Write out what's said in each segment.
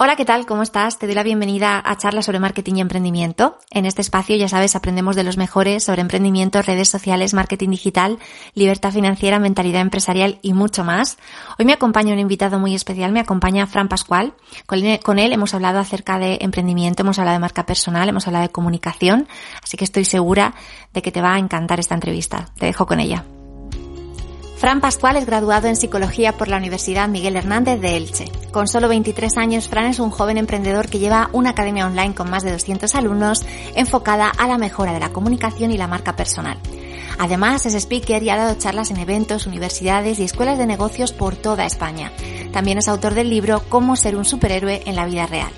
Hola, ¿qué tal? ¿Cómo estás? Te doy la bienvenida a charlas sobre marketing y emprendimiento. En este espacio, ya sabes, aprendemos de los mejores sobre emprendimiento, redes sociales, marketing digital, libertad financiera, mentalidad empresarial y mucho más. Hoy me acompaña un invitado muy especial, me acompaña Fran Pascual. Con él hemos hablado acerca de emprendimiento, hemos hablado de marca personal, hemos hablado de comunicación, así que estoy segura de que te va a encantar esta entrevista. Te dejo con ella. Fran Pascual es graduado en psicología por la Universidad Miguel Hernández de Elche. Con solo 23 años, Fran es un joven emprendedor que lleva una academia online con más de 200 alumnos enfocada a la mejora de la comunicación y la marca personal. Además, es speaker y ha dado charlas en eventos, universidades y escuelas de negocios por toda España. También es autor del libro Cómo ser un superhéroe en la vida real.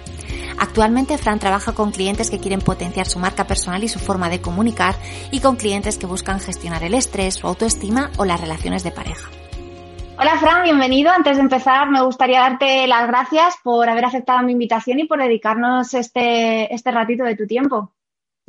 Actualmente Fran trabaja con clientes que quieren potenciar su marca personal y su forma de comunicar y con clientes que buscan gestionar el estrés, su autoestima o las relaciones de pareja. Hola Fran, bienvenido. Antes de empezar, me gustaría darte las gracias por haber aceptado mi invitación y por dedicarnos este, este ratito de tu tiempo.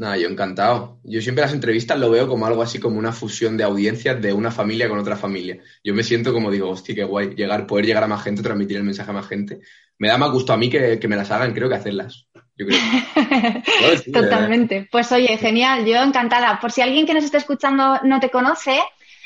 Nada, yo encantado. Yo siempre las entrevistas lo veo como algo así como una fusión de audiencias de una familia con otra familia. Yo me siento como digo, hostia, qué guay, llegar, poder llegar a más gente, transmitir el mensaje a más gente me da más gusto a mí que, me las hagan, creo que hacerlas. Yo creo. Totalmente. Pues oye, genial, yo encantada. Por si alguien que nos está escuchando no te conoce,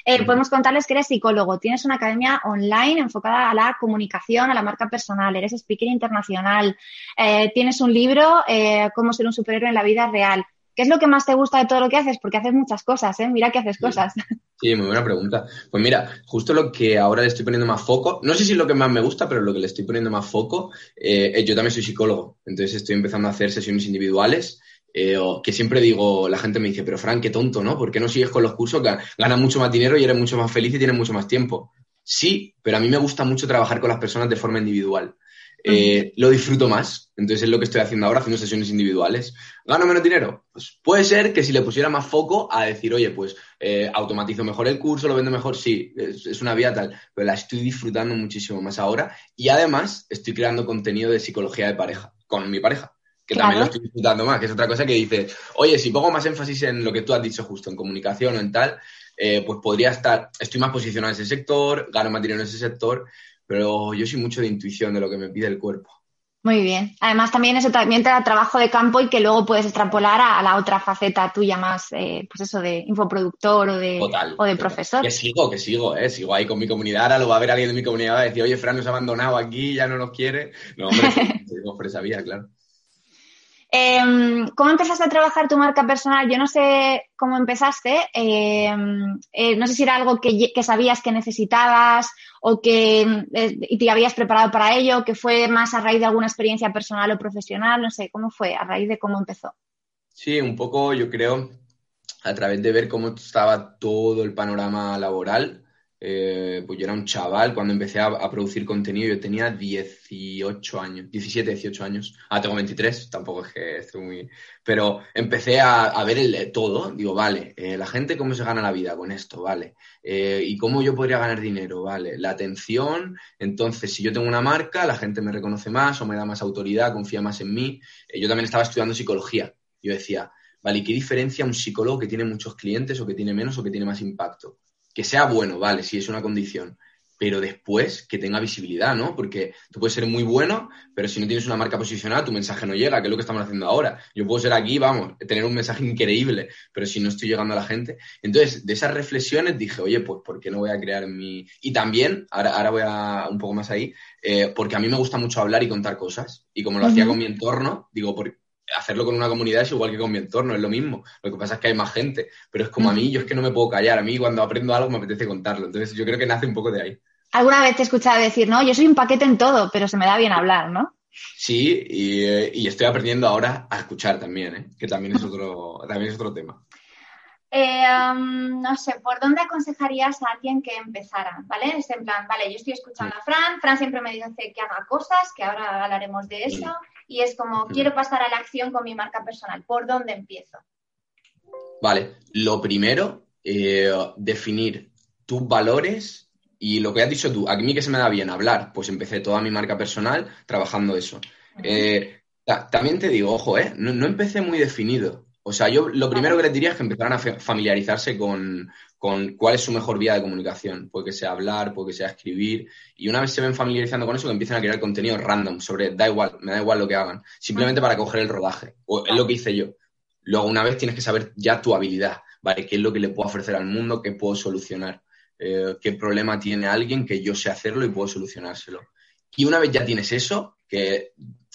eh, podemos contarles que eres psicólogo, tienes una academia online enfocada a la comunicación, a la marca personal, eres speaker internacional, eh, tienes un libro, eh, Cómo ser un superhéroe en la vida real. ¿Qué es lo que más te gusta de todo lo que haces? Porque haces muchas cosas, ¿eh? Mira que haces cosas. Sí, muy buena pregunta. Pues mira, justo lo que ahora le estoy poniendo más foco, no sé si es lo que más me gusta, pero lo que le estoy poniendo más foco, eh, yo también soy psicólogo, entonces estoy empezando a hacer sesiones individuales. Eh, que siempre digo, la gente me dice, pero Frank, qué tonto, ¿no? ¿Por qué no sigues con los cursos que ganas mucho más dinero y eres mucho más feliz y tienes mucho más tiempo? Sí, pero a mí me gusta mucho trabajar con las personas de forma individual. Eh, lo disfruto más. Entonces es lo que estoy haciendo ahora, haciendo sesiones individuales. ¿Gano menos dinero? Pues puede ser que si le pusiera más foco a decir, oye, pues eh, automatizo mejor el curso, lo vendo mejor, sí, es, una vía tal, pero la estoy disfrutando muchísimo más ahora y además estoy creando contenido de psicología de pareja con mi pareja. Que también lo estoy disfrutando más, que es otra cosa que dice, oye, si pongo más énfasis en lo que tú has dicho justo, en comunicación o en tal, eh, pues podría estar, estoy más posicionado en ese sector, gano más dinero en ese sector, pero yo soy mucho de intuición de lo que me pide el cuerpo. Muy bien. Además, también eso también te da trabajo de campo y que luego puedes extrapolar a, la otra faceta tuya más, eh, pues eso, de infoproductor o de, o de profesor. Que sigo, que sigo, ¿eh? Sigo ahí con mi comunidad. Ahora lo va a ver alguien de mi comunidad va a decir, oye, Fran nos ha abandonado aquí, ya no nos quiere. No, hombre, esa vía, claro. Em, ¿Cómo empezaste a trabajar tu marca personal? Yo no sé cómo empezaste. Em, eh, no sé si era algo que, sabías que necesitabas o que eh, te habías preparado para ello, que fue más a raíz de alguna experiencia personal o profesional. No sé, ¿cómo fue? A raíz de cómo empezó. Sí, un poco yo creo a través de ver cómo estaba todo el panorama laboral eh, pues yo era un chaval cuando empecé a, producir contenido, yo tenía 18 años, 17, 18 años. Ah, tengo 23, tampoco es que estoy muy... Pero empecé a, ver el, todo, digo, vale, eh, la gente cómo se gana la vida con esto, vale. Eh, y cómo yo podría ganar dinero, vale. La atención, entonces si yo tengo una marca, la gente me reconoce más o me da más autoridad, confía más en mí. yo también estaba estudiando psicología. Yo decía, vale, ¿y qué diferencia un psicólogo que tiene muchos clientes o que tiene menos o que tiene más impacto? Que sea bueno, vale, si es una condición, pero después que tenga visibilidad, ¿no? Porque tú puedes ser muy bueno, pero si no tienes una marca posicionada, tu mensaje no llega, que es lo que estamos haciendo ahora. Yo puedo ser aquí, vamos, tener un mensaje increíble, pero si no estoy llegando a la gente. Entonces, de esas reflexiones dije, oye, pues, ¿por qué no voy a crear mi...? Y también, ahora, ahora voy a un poco más ahí, eh, porque a mí me gusta mucho hablar y contar cosas. Y como lo hacía con mi entorno, digo, por, hacerlo con una comunidad es igual que con mi entorno, es lo mismo. Lo que pasa es que hay más gente, pero es como a mí, yo es que no me puedo callar. A mí cuando aprendo algo me apetece contarlo. Entonces yo creo que nace un poco de ahí. Alguna vez te he escuchado decir, no, yo soy un paquete en todo, pero se me da bien hablar, ¿no? Sí, y, eh, estoy aprendiendo ahora a escuchar también, ¿eh? que también es otro, también es otro tema. Eh, um, no sé, ¿por dónde aconsejarías a alguien que empezara? ¿Vale? Es en plan, vale, yo estoy escuchando a Fran, Fran siempre me dice que haga cosas, que ahora hablaremos de eso y es como, quiero pasar a la acción con mi marca personal. ¿Por dónde empiezo? Vale, lo primero, eh, definir tus valores y lo que has dicho tú. A mí que se me da bien hablar, pues empecé toda mi marca personal trabajando eso. Eh, también te digo, ojo, no, empecé muy definido. O sea, yo lo primero que les diría es que empezaran a familiarizarse con, cuál es su mejor vía de comunicación. Puede que sea hablar, puede que sea escribir. Y una vez se ven familiarizando con eso, que empiecen a crear contenido random sobre, da igual, me da igual lo que hagan, simplemente para coger el rodaje. O es lo que hice yo. Luego, una vez tienes que saber ya tu habilidad, ¿vale? ¿Qué es lo que le puedo ofrecer al mundo? ¿Qué puedo solucionar? Eh, ¿Qué problema tiene alguien que yo sé hacerlo y puedo solucionárselo? Y una vez ya tienes eso, que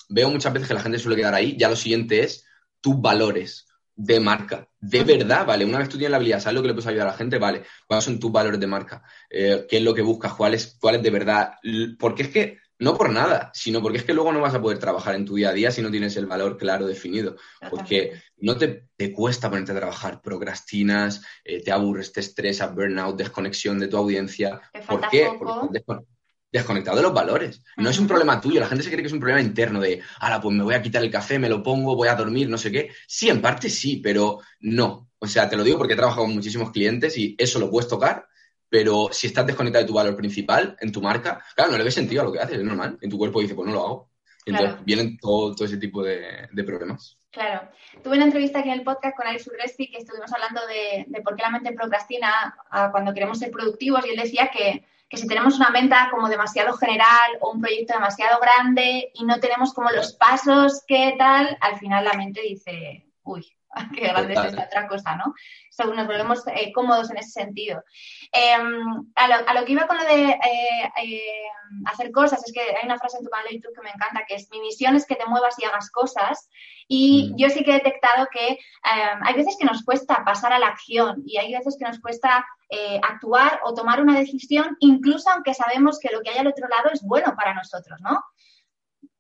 veo muchas veces que la gente suele quedar ahí, ya lo siguiente es tus valores de marca, de verdad, ¿vale? Una vez tú tienes la habilidad, ¿sabes lo que le puedes ayudar a la gente? Vale, ¿cuáles son tus valores de marca? Eh, ¿Qué es lo que buscas? ¿Cuál es, de verdad? Porque es que, no por nada, sino porque es que luego no vas a poder trabajar en tu día a día si no tienes el valor claro definido. Porque no te, cuesta ponerte a trabajar, procrastinas, eh, te aburres, te estresas, burnout, desconexión de tu audiencia. ¿Por qué? Porque desconectado de los valores. No es un problema tuyo, la gente se cree que es un problema interno de, ahora, pues me voy a quitar el café, me lo pongo, voy a dormir, no sé qué. Sí, en parte sí, pero no. O sea, te lo digo porque he trabajado con muchísimos clientes y eso lo puedes tocar, pero si estás desconectado de tu valor principal en tu marca, claro, no le ves sentido a lo que haces, es normal. En tu cuerpo dice, pues no lo hago. entonces vienen todo, ese tipo de, problemas. Claro. Tuve una entrevista aquí en el podcast con Alex Urresti que estuvimos hablando de, de por qué la mente procrastina cuando queremos ser productivos y él decía que que si tenemos una meta como demasiado general o un proyecto demasiado grande y no tenemos como los pasos que tal, al final la mente dice, uy, qué grande es esta otra cosa, ¿no? Según nos volvemos eh, cómodos en ese sentido. Em, a, lo, que iba con lo de eh, eh, hacer cosas, es que hay una frase en tu canal de YouTube que me encanta, que es, mi misión es que te muevas y hagas cosas. Y mm. yo sí que he detectado que em, hay veces que nos cuesta pasar a la acción y hay veces que nos cuesta actuar o tomar una decisión, incluso aunque sabemos que lo que hay al otro lado es bueno para nosotros, ¿no?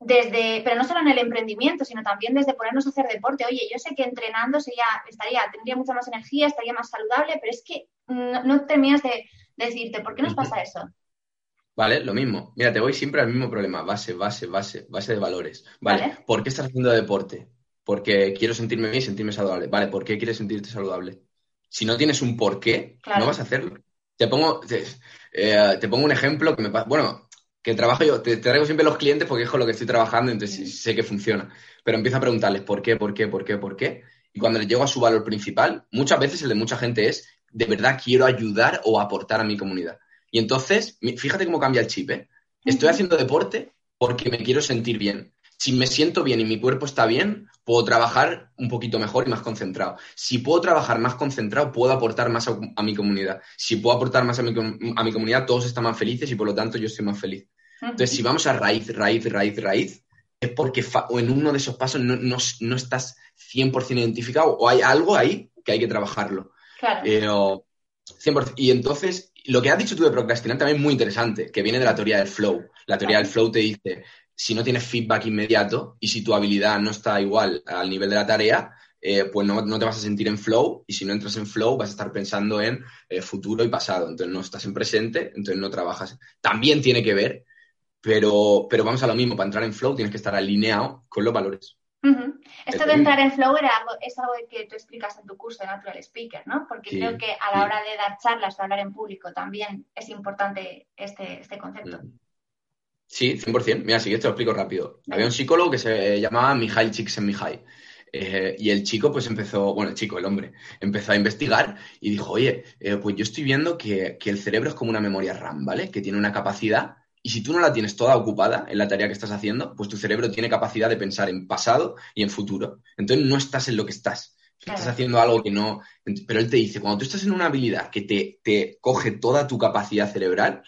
Desde, pero no solo en el emprendimiento, sino también desde ponernos a hacer deporte. Oye, yo sé que entrenando sería, estaría, tendría mucha más energía, estaría más saludable, pero es que no, terminas de, decirte, ¿por qué nos pasa eso? Vale, lo mismo. Mira, te voy siempre al mismo problema, base, base, base, base de valores. Vale, ¿por qué estás haciendo deporte? Porque quiero sentirme bien y sentirme saludable. Vale, ¿por qué quieres sentirte saludable? Si no tienes un por qué, no vas a hacerlo. Te pongo, te, eh, te pongo un ejemplo que me pasa. Bueno, que trabajo yo, te, traigo siempre los clientes porque es con lo que estoy trabajando, entonces sé que funciona. Pero empiezo a preguntarles por qué, por qué, por qué, por qué. Y cuando les llego a su valor principal, muchas veces el de mucha gente es, de verdad quiero ayudar o aportar a mi comunidad. Y entonces, fíjate cómo cambia el chip, ¿eh? Estoy haciendo deporte porque me quiero sentir bien. Si me siento bien y mi cuerpo está bien, puedo trabajar un poquito mejor y más concentrado. Si puedo trabajar más concentrado, puedo aportar más a, mi comunidad. Si puedo aportar más a mi, a mi, comunidad, todos están más felices y por lo tanto yo estoy más feliz. Entonces, si vamos a raíz, raíz, raíz, raíz, es porque o en uno de esos pasos no, no, estás 100% identificado o hay algo ahí que hay que trabajarlo. Claro. 100%. Eh, y entonces, lo que has dicho tú de procrastinar también es muy interesante, que viene de la teoría del flow. La teoría del flow te dice, si no tienes feedback inmediato y si tu habilidad no está igual al nivel de la tarea, eh, pues no, te vas a sentir en flow y si no entras en flow vas a estar pensando en eh, futuro y pasado. Entonces no estás en presente, entonces no trabajas. También tiene que ver, pero, pero vamos a lo mismo, para entrar en flow tienes que estar alineado con los valores. Esto de entrar en flow era algo, es algo que tú explicas en tu curso de Natural Speaker, ¿no? Porque creo que a la hora de dar charlas o hablar en público también es importante este, este concepto. Sí, 100%. Mira, si te lo explico rápido. Había un psicólogo que se llamaba Mihail Csikszentmihalyi. Eh, y el chico pues empezó, bueno, el chico, el hombre, empezó a investigar y dijo, oye, eh, pues yo estoy viendo que, que, el cerebro es como una memoria RAM, ¿vale? Que tiene una capacidad y si tú no la tienes toda ocupada en la tarea que estás haciendo, pues tu cerebro tiene capacidad de pensar en pasado y en futuro. Entonces no estás en lo que estás. Estás haciendo algo que no... Pero él te dice, cuando tú estás en una habilidad que te, te coge toda tu capacidad cerebral,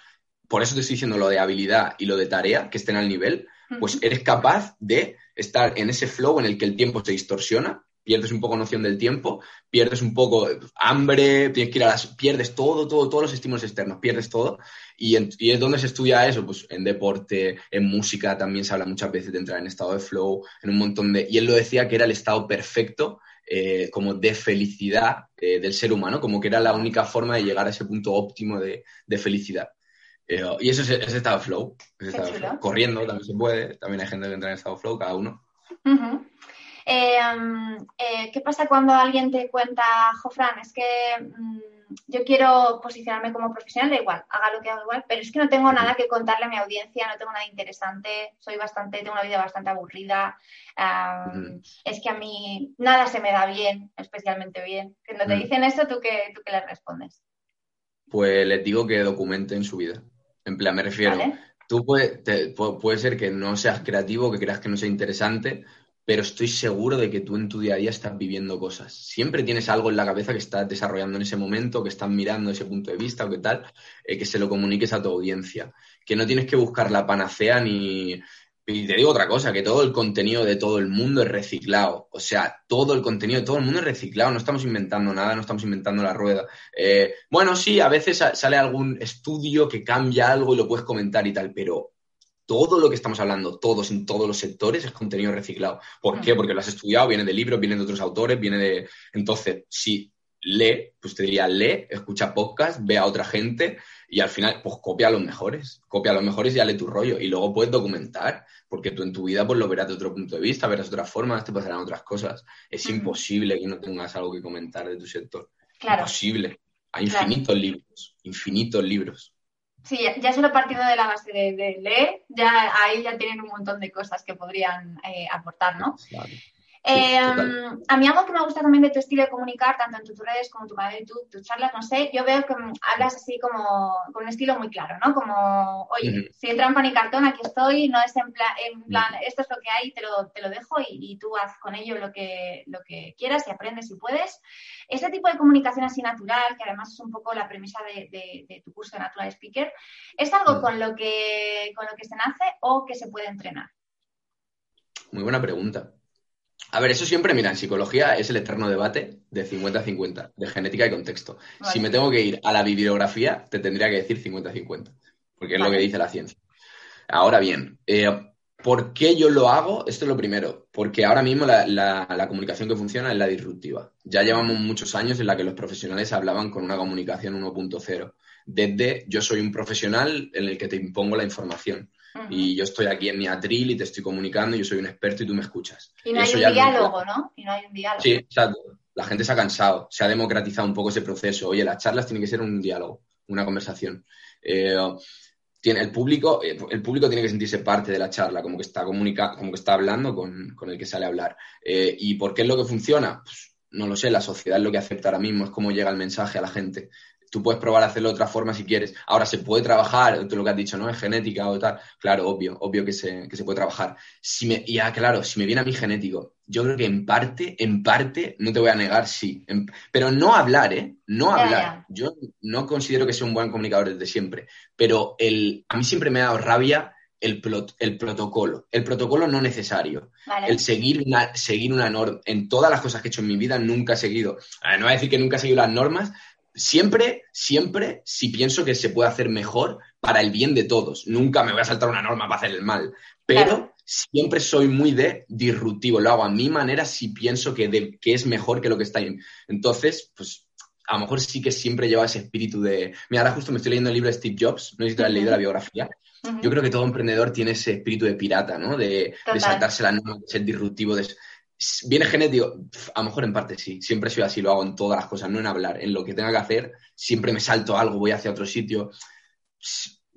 por eso te estoy diciendo lo de habilidad y lo de tarea, que estén al nivel, pues eres capaz de estar en ese flow en el que el tiempo se distorsiona, pierdes un poco noción del tiempo, pierdes un poco hambre, tienes que ir a las, pierdes todo, todo, todos los estímulos externos, pierdes todo. Y, es donde se estudia eso, pues en deporte, en música también se habla muchas veces de entrar en estado de flow, en un montón de... Y él lo decía que era el estado perfecto eh, como de felicidad eh, del ser humano, como que era la única forma de llegar a ese punto óptimo de felicidad. Eh, y eso es, estado flow. Corriendo también se puede. También hay gente que entra en estado flow, cada uno. Em, eh, ¿Qué pasa cuando alguien te cuenta, Jofran, es que mm, yo quiero posicionarme como profesional, da igual, haga lo que haga igual, pero es que no tengo nada que contarle a mi audiencia, no tengo nada interesante, soy bastante, tengo una vida bastante aburrida, es que a mí nada se me da bien, especialmente bien. Cuando te dicen eso, ¿tú qué, tú qué les respondes? Pues les digo que documenten su vida. En plan, me refiero, tú puede, puede ser que no seas creativo, que creas que no sea interesante, pero estoy seguro de que tú en tu día a día estás viviendo cosas. Siempre tienes algo en la cabeza que estás desarrollando en ese momento, que estás mirando ese punto de vista o qué tal, eh, que se lo comuniques a tu audiencia. Que no tienes que buscar la panacea ni... Y te digo otra cosa, que todo el contenido de todo el mundo es reciclado. O sea, todo el contenido de todo el mundo es reciclado. No estamos inventando nada, no estamos inventando la rueda. Eh, bueno, sí, a veces sale algún estudio que cambia algo y lo puedes comentar y tal, pero todo lo que estamos hablando, todos en todos los sectores, es contenido reciclado. ¿Por qué? Porque lo has estudiado, viene de libros, viene de otros autores, viene de... Entonces, si lee, pues te diría, lee, escucha podcast, ve a otra gente y al final, pues copia a los mejores, copia a los mejores y dale tu rollo. Y luego puedes documentar, porque tú en tu vida pues lo verás de otro punto de vista, verás otras formas, te pasarán otras cosas. Es imposible que no tengas algo que comentar de tu sector. Claro. Imposible. Hay infinitos libros, infinitos libros. Sí, ya solo partiendo de la base de, leer, ya ahí ya tienen un montón de cosas que podrían eh, aportar, ¿no? Eh, a mí algo que me gusta también de tu estilo de comunicar, tanto en tus redes como en tu canal de YouTube, tus charlas, no sé, yo veo que hablas así como con un estilo muy claro, ¿no? Como, oye, si entra en pan y cartón, aquí estoy, no es en, plan, esto es lo que hay, te lo, te lo dejo y, tú haz con ello lo que, lo que quieras y aprendes si puedes. Ese tipo de comunicación así natural, que además es un poco la premisa de, tu curso de Natural Speaker, ¿es algo con, lo que, con lo que se nace o que se puede entrenar? Muy buena pregunta. A ver, eso siempre, mira, en psicología es el eterno debate de 50-50, de genética y contexto. Si me tengo que ir a la bibliografía, te tendría que decir 50-50, porque es lo que dice la ciencia. Ahora bien, eh, ¿por qué yo lo hago? Esto es lo primero, porque ahora mismo la, comunicación que funciona es la disruptiva. Ya llevamos muchos años en la que los profesionales hablaban con una comunicación 1.0. Desde yo soy un profesional en el que te impongo la información y yo estoy aquí en mi atril y te estoy comunicando, y yo soy un experto y tú me escuchas. Y no hay un diálogo, ¿no? Y no hay un diálogo. Sí, exacto. La gente se ha cansado, se ha democratizado un poco ese proceso. Oye, las charlas tienen que ser un diálogo, una conversación. Eh, tiene, el, público, eh, el público tiene que sentirse parte de la charla, como que está comunica, como que está hablando con, el que sale a hablar. Eh, ¿Y por qué es lo que funciona? Pues, no lo sé, la sociedad es lo que acepta ahora mismo, es cómo llega el mensaje a la gente. Tú puedes probar a hacerlo de otra forma si quieres. Ahora, ¿se puede trabajar? Tú lo que has dicho, ¿no? Es genética o tal. Claro, obvio, obvio que se, que se puede trabajar. Si me, ya, claro, si me viene a mí genético, yo creo que en parte, en parte, no te voy a negar, sí. pero no hablar, ¿eh? No hablar. Yo no considero que sea un buen comunicador desde siempre. Pero el, a mí siempre me ha dado rabia el, el protocolo. El protocolo no necesario. El seguir una, seguir una norma. En todas las cosas que he hecho en mi vida nunca he seguido. no voy a decir que nunca he seguido las normas, siempre, siempre, si pienso que se puede hacer mejor para el bien de todos. Nunca me voy a saltar una norma para hacer el mal. Pero siempre soy muy de disruptivo. Lo hago a mi manera si pienso que, que es mejor que lo que está ahí. Entonces, pues a lo mejor sí que siempre lleva ese espíritu de. Mira, ahora justo me estoy leyendo el libro de Steve Jobs, no sé si te has leído la biografía. Yo creo que todo emprendedor tiene ese espíritu de pirata, ¿no? De, de saltarse la norma, de ser disruptivo, de, ¿Viene genético? A lo mejor en parte sí. Siempre soy así, lo hago en todas las cosas, no en hablar. En lo que tenga que hacer, siempre me salto algo, voy hacia otro sitio.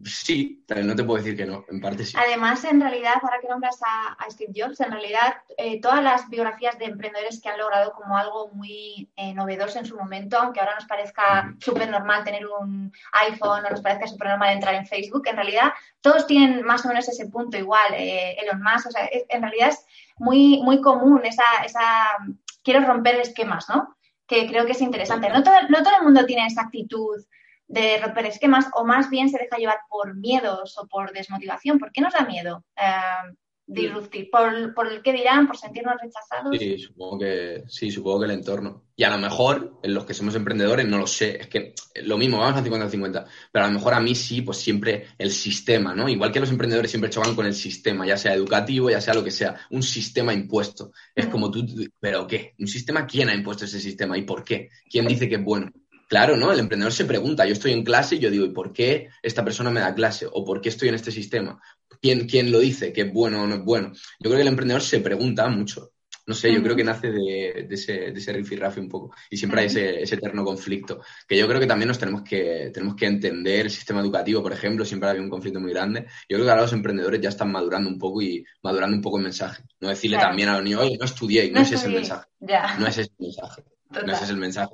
Sí, no te puedo decir que no, en parte sí. Además, en realidad, ahora que nombras a, Steve Jobs, en realidad eh, todas las biografías de emprendedores que han logrado como algo muy eh, novedoso en su momento, aunque ahora nos parezca súper normal tener un iPhone o nos parezca súper normal entrar en Facebook, en realidad todos tienen más o menos ese punto igual. Eh, Elon Musk, o sea, en realidad es muy, muy común esa, esa, quiero romper esquemas, ¿no? Que creo que es interesante. No todo, no todo el mundo tiene esa actitud de romper esquemas o más bien se deja llevar por miedos o por desmotivación. ¿Por qué nos da miedo eh, disruptir? ¿Por, ¿Por, el que dirán? ¿Por sentirnos rechazados? Sí supongo, que, sí, supongo que el entorno. Y a lo mejor, en los que somos emprendedores, no lo sé, es que lo mismo, vamos a 50-50, pero a lo mejor a mí sí, pues siempre el sistema, ¿no? Igual que los emprendedores siempre chocan con el sistema, ya sea educativo, ya sea lo que sea, un sistema impuesto. Es como tú, ¿pero qué? ¿Un sistema? ¿Quién ha impuesto ese sistema y por qué? ¿Quién dice que es bueno? Claro, ¿no? El emprendedor se pregunta, yo estoy en clase y yo digo, ¿y por qué esta persona me da clase? ¿O por qué estoy en este sistema? ¿Quién, quién lo dice? ¿Que es bueno o no es bueno? Yo creo que el emprendedor se pregunta mucho. No sé, yo creo que nace de, ese, de ese rifirrafe un poco. Y siempre hay ese, ese, eterno conflicto. Que yo creo que también nos tenemos que, tenemos que entender el sistema educativo, por ejemplo, siempre había un conflicto muy grande. Yo creo que ahora los emprendedores ya están madurando un poco y madurando un poco el mensaje. No decirle también a los niños, oye, no estudié, no, no ese es el mensaje. No es ese el mensaje. No ese es el mensaje,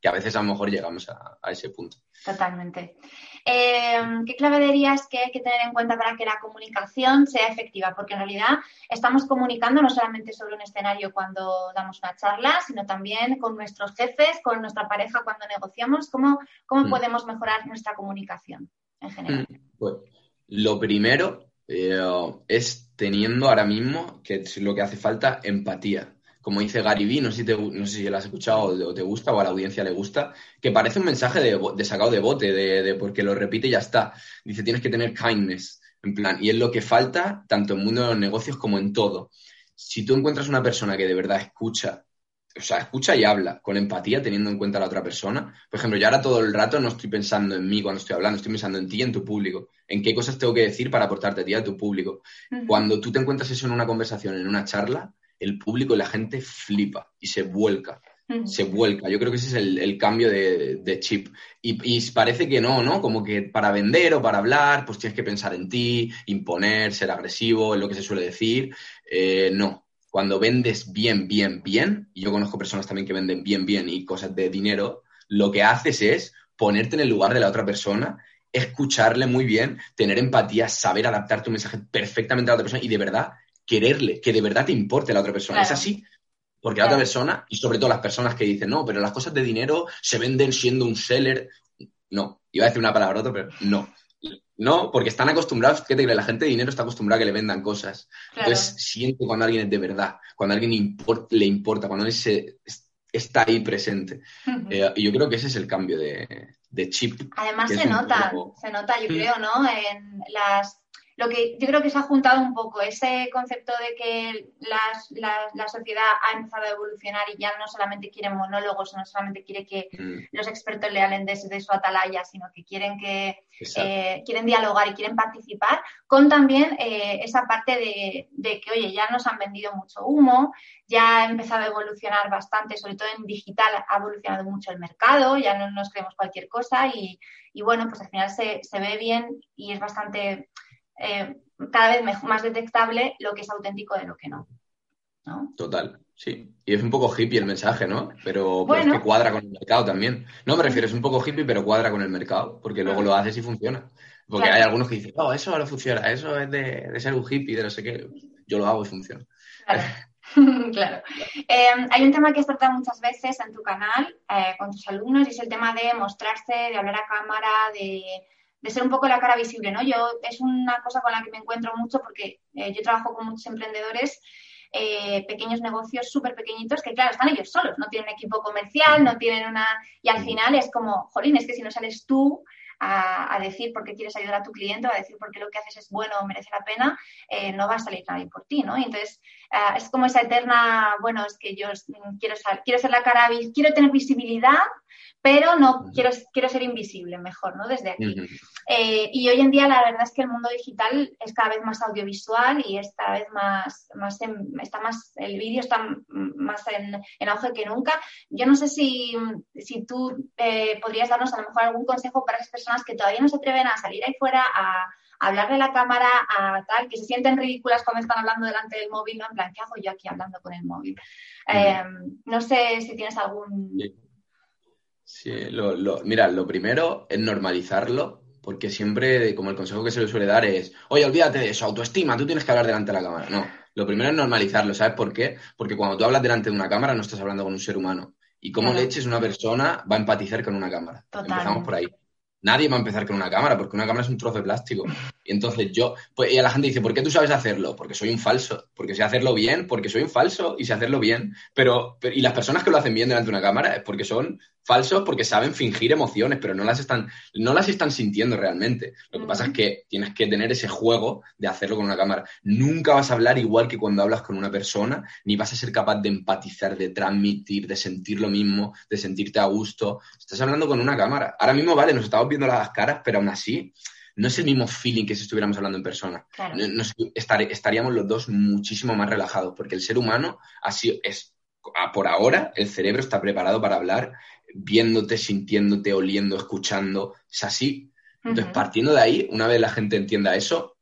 que a veces a lo mejor llegamos a, a ese punto. Totalmente. Eh, ¿Qué clave dirías que hay que tener en cuenta para que la comunicación sea efectiva? Porque en realidad estamos comunicando no solamente sobre un escenario cuando damos una charla, sino también con nuestros jefes, con nuestra pareja cuando negociamos. ¿Cómo, cómo mm. podemos mejorar nuestra comunicación en general? Mm, pues, lo primero eh, es teniendo ahora mismo, que es lo que hace falta, empatía como dice Gary Vee, no sé si, te, no sé si lo has escuchado o te gusta o a la audiencia le gusta, que parece un mensaje de, sacado de bote, de, porque lo repite y ya está. Dice, tienes que tener kindness, en plan, y es lo que falta tanto en el mundo de los negocios como en todo. Si tú encuentras una persona que de verdad escucha, o sea, escucha y habla con empatía, teniendo en cuenta a la otra persona. Por ejemplo, yo ahora todo el rato no estoy pensando en mí cuando estoy hablando, estoy pensando en ti y en tu público, en qué cosas tengo que decir para aportarte a ti y a tu público. Cuando tú te encuentras eso en una conversación, en una charla, el público y la gente flipa y se vuelca. Se vuelca. Yo creo que ese es el, cambio de, chip. Y, parece que no, ¿no? Como que para vender o para hablar, pues tienes que pensar en ti, imponer, ser agresivo, es lo que se suele decir. Eh, no. Cuando vendes bien, bien, bien, y yo conozco personas también que venden bien, bien y cosas de dinero, lo que haces es ponerte en el lugar de la otra persona escucharle muy bien, tener empatía, saber adaptar tu mensaje perfectamente a la otra persona y de verdad quererle, que de verdad te importe la otra persona. Es así. Porque la otra persona, y sobre todo las personas que dicen, no, pero las cosas de dinero se venden siendo un seller. No, iba a decir una palabra otra, pero no. No, porque están acostumbrados, ¿qué te crees? La gente de dinero está acostumbrada a que le vendan cosas. Entonces, siente cuando alguien es de verdad, cuando alguien le importa, cuando alguien se, está ahí presente. Eh, y yo creo que ese es el cambio de, chip. Además, se nota, se nota, yo creo, ¿no? En las lo que yo creo que se ha juntado un poco ese concepto de que la, sociedad ha empezado a evolucionar y ya no solamente quiere monólogos, no solamente quiere que mm. los expertos le hablen desde su atalaya, sino que quieren que eh, quieren dialogar y quieren participar, con también eh, esa parte de, que, oye, ya nos han vendido mucho humo, ya ha empezado a evolucionar bastante, sobre todo en digital ha evolucionado mucho el mercado, ya no nos creemos cualquier cosa y, bueno, pues al final se, se ve bien y es bastante eh, cada vez más detectable lo que es auténtico de lo que no. Total, sí. Y es un poco hippie el mensaje, ¿no? Pero, es que cuadra con el mercado también. No me refiero, es un poco hippie, pero cuadra con el mercado, porque luego lo haces y funciona. Porque hay algunos que dicen, oh, eso no funciona, eso es de, ser un hippie, de no sé qué. Yo lo hago y funciona. Claro. Eh, hay un tema que has tratado muchas veces en tu canal eh, con tus alumnos y es el tema de mostrarse, de hablar a cámara, de de ser un poco la cara visible, ¿no? Yo es una cosa con la que me encuentro mucho porque eh, yo trabajo con muchos emprendedores, eh, pequeños negocios súper pequeñitos que, claro, están ellos solos, no tienen equipo comercial, no tienen una... Y al final es como, jolín, es que si no sales tú a, decir por qué quieres ayudar a tu cliente a decir por qué lo que haces es bueno o merece la pena, eh, no va a salir nadie por ti, ¿no? Y entonces es como esa eterna, bueno, es que yo quiero, quiero ser la cara, quiero tener visibilidad, pero no quiero, quiero ser invisible mejor, ¿no? Desde aquí. Eh, y hoy en día la verdad es que el mundo digital es cada vez más audiovisual y es cada vez más, más está más, el vídeo está más en, auge que nunca. Yo no sé si, si tú eh, podrías darnos a lo mejor algún consejo para esas personas que todavía no se atreven a salir ahí fuera a, hablarle a la cámara, a tal, que se sienten ridículas cuando están hablando delante del móvil, ¿no? En plan, ¿qué hago yo aquí hablando con el móvil? Eh, no sé si tienes algún... Sí, lo, lo, mira, lo primero es normalizarlo, porque siempre, como el consejo que se le suele dar es, oye, olvídate de eso, autoestima, tú tienes que hablar delante de la cámara. No, lo primero es normalizarlo, ¿sabes por qué? Porque cuando tú hablas delante de una cámara no estás hablando con un ser humano. Y cómo le eches una persona va a empatizar con una cámara. Empezamos por ahí. Nadie va a empezar con una cámara, porque una cámara es un trozo de plástico. Y entonces yo, pues, y a la gente dice, ¿por qué tú sabes hacerlo? Porque soy un falso. Porque sé hacerlo bien, porque soy un falso y sé hacerlo bien. Pero, pero, y las personas que lo hacen bien delante de una cámara es porque son falsos porque saben fingir emociones, pero no las están, no las están sintiendo realmente. Lo que pasa es que tienes que tener ese juego de hacerlo con una cámara. Nunca vas a hablar igual que cuando hablas con una persona, ni vas a ser capaz de empatizar, de transmitir, de sentir lo mismo, de sentirte a gusto. Estás hablando con una cámara. Ahora mismo, vale, nos estamos viendo las caras, pero aún así no es el mismo feeling que si estuviéramos hablando en persona. estaríamos los dos muchísimo más relajados, porque el ser humano así es, por ahora, el cerebro está preparado para hablar viéndote, sintiéndote, oliendo, escuchando. Es así. Entonces, partiendo de ahí, una vez la gente entienda eso,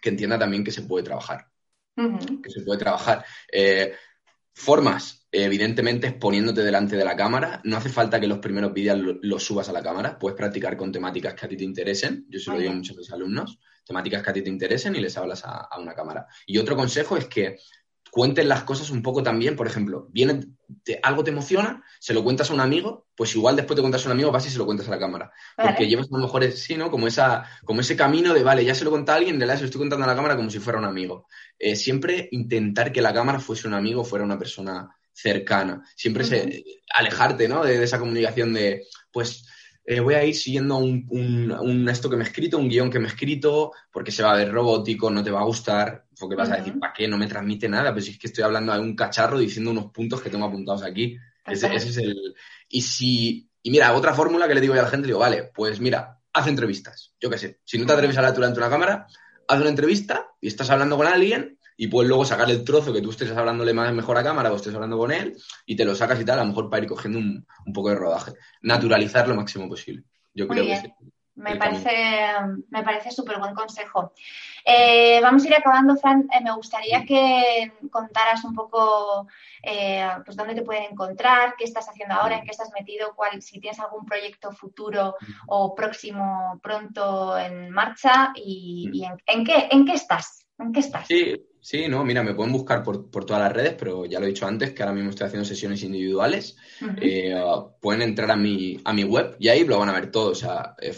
que entienda también que se puede trabajar. Que se puede trabajar. Eh, formas, evidentemente, exponiéndote delante de la cámara. No hace falta que los primeros vídeos los subas a la cámara. Puedes practicar con temáticas que a ti te interesen. Yo se lo digo a muchos de mis alumnos. Temáticas que a ti te interesen y les hablas a, a una cámara. Y otro consejo es que cuenten las cosas un poco también. Por ejemplo, viene, algo te emociona, se lo cuentas a un amigo, pues igual después te cuentas a un amigo, vas y se lo cuentas a la cámara. Porque llevas a lo mejor, sí, ¿no? Como, esa, como ese camino de, vale, ya se lo conté a alguien, de la se lo estoy contando a la cámara como si fuera un amigo. Eh, siempre intentar que la cámara fuese un amigo, fuera una persona cercana. Siempre se, alejarte, ¿no? De, de esa comunicación de, pues eh, voy a ir siguiendo un, un, esto que me he escrito, un guion que me he escrito, porque se va a ver robótico, no te va a gustar, porque vas a decir, ¿para qué? No me transmite nada, pues si es que estoy hablando de un cacharro diciendo unos puntos que tengo apuntados aquí. Ese, es el... Y si... Y mira, otra fórmula que le digo a la gente, digo, vale, pues mira, haz entrevistas. Yo qué sé, si no te atreves a hablar durante una cámara, haz una entrevista y estás hablando con alguien y puedes luego sacar el trozo que tú estés hablándole más mejor a cámara o estés hablando con él y te lo sacas y tal, a lo mejor para ir cogiendo un, poco de rodaje. Naturalizar lo máximo posible. Yo creo que me parece, me parece súper buen consejo. Eh, vamos a ir acabando, Fran. Eh, me gustaría que contaras un poco eh, pues dónde te pueden encontrar, qué estás haciendo ahora, en qué estás metido, cuál, si tienes algún proyecto futuro o próximo pronto en marcha y, en, qué, en qué estás. ¿En qué estás? Sí, Sí, no, mira, me pueden buscar por, todas las redes, pero ya lo he dicho antes, que ahora mismo estoy haciendo sesiones individuales. Eh, pueden entrar a mi, a mi web y ahí lo van a ver todo, o sea, eh,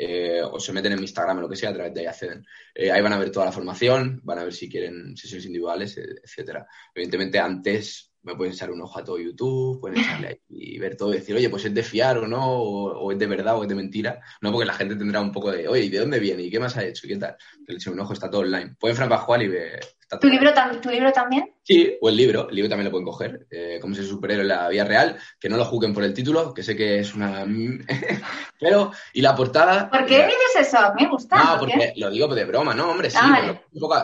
eh, o se meten en mi Instagram o lo que sea, a través de ahí acceden. Eh, ahí van a ver toda la formación, van a ver si quieren sesiones individuales, etcétera. Evidentemente, antes me pueden echar un ojo a todo YouTube, pueden echarle ahí y ver todo y decir, oye, pues es de fiar o no, o, es de verdad o es de mentira. No, porque la gente tendrá un poco de, oye, ¿y de dónde viene? ¿Y qué más ha hecho? ¿Y qué tal? Le eche un ojo, está todo online. Pueden Pascual y ver. ¿Tu, libro ¿Tu libro también? Sí, o el libro, el libro también lo pueden coger, eh, como si se superhéroe en la vida real, que no lo juzguen por el título, que sé que es una... Pero, y la portada... ¿Por qué dices eso? Me gusta. No, porque lo digo de broma, ¿no? Hombre, sí, ah,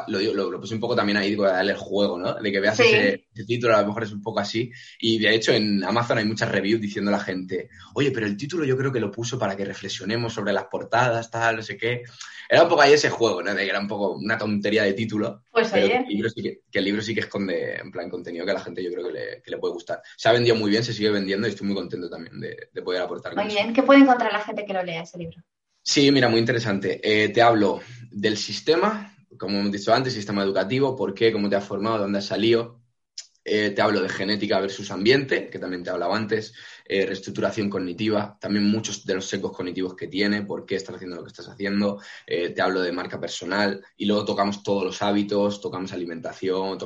lo, lo, puse un poco también ahí para darle el juego, ¿no? De que veas ese, título, a lo mejor es un poco así. Y de hecho en Amazon hay muchas reviews diciendo a la gente, oye, pero el título yo creo que lo puso para que reflexionemos sobre las portadas, tal, no sé qué. Era un poco ahí ese juego, ¿no? De que era un poco una tontería de título. Pues pero que el, libro sí que, el libro sí que esconde, en plan, contenido que a la gente yo creo que le, puede gustar. Se ha vendido muy bien, se sigue vendiendo y estoy muy contento también de, poder aportar. Muy bien, ¿qué puede encontrar la gente que lo lea ese libro? Sí, mira, muy interesante. Eh, te hablo del sistema, como hemos dicho antes, sistema educativo, por qué, cómo te has formado, dónde has salido, eh, te hablo de genética versus ambiente, que también te he hablado antes, eh, reestructuración cognitiva, también muchos de los secos cognitivos que tiene, por qué estás haciendo lo que estás haciendo, eh, te hablo de marca personal y luego tocamos todos los hábitos, tocamos alimentación,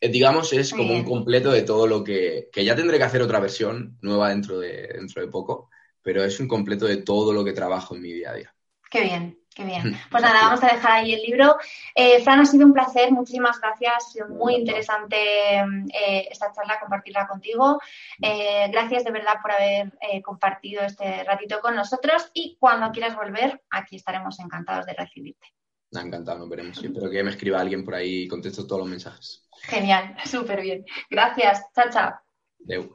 digamos, es como un completo de todo lo que, que ya tendré que hacer otra versión nueva dentro de, dentro de poco, pero es un completo de todo lo que trabajo en mi día a día. Qué bien. Qué bien. Pues nada, vamos a dejar ahí el libro. Eh, Fran, ha sido un placer. Muchísimas gracias. Ha sido muy interesante eh, esta charla, compartirla contigo. Eh, gracias de verdad por haber compartido este ratito con nosotros y cuando quieras volver, aquí estaremos encantados de recibirte. Encantado, nos veremos. Espero que me escriba alguien por ahí y contesto todos los mensajes. Genial, súper bien. Gracias. Chao, chao.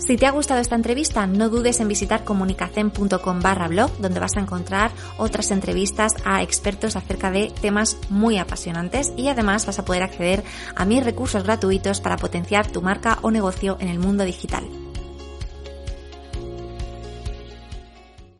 Si te ha gustado esta entrevista, no dudes en visitar comunicacen.com barra blog, donde vas a encontrar otras entrevistas a expertos acerca de temas muy apasionantes y además vas a poder acceder a mis recursos gratuitos para potenciar tu marca o negocio en el mundo digital.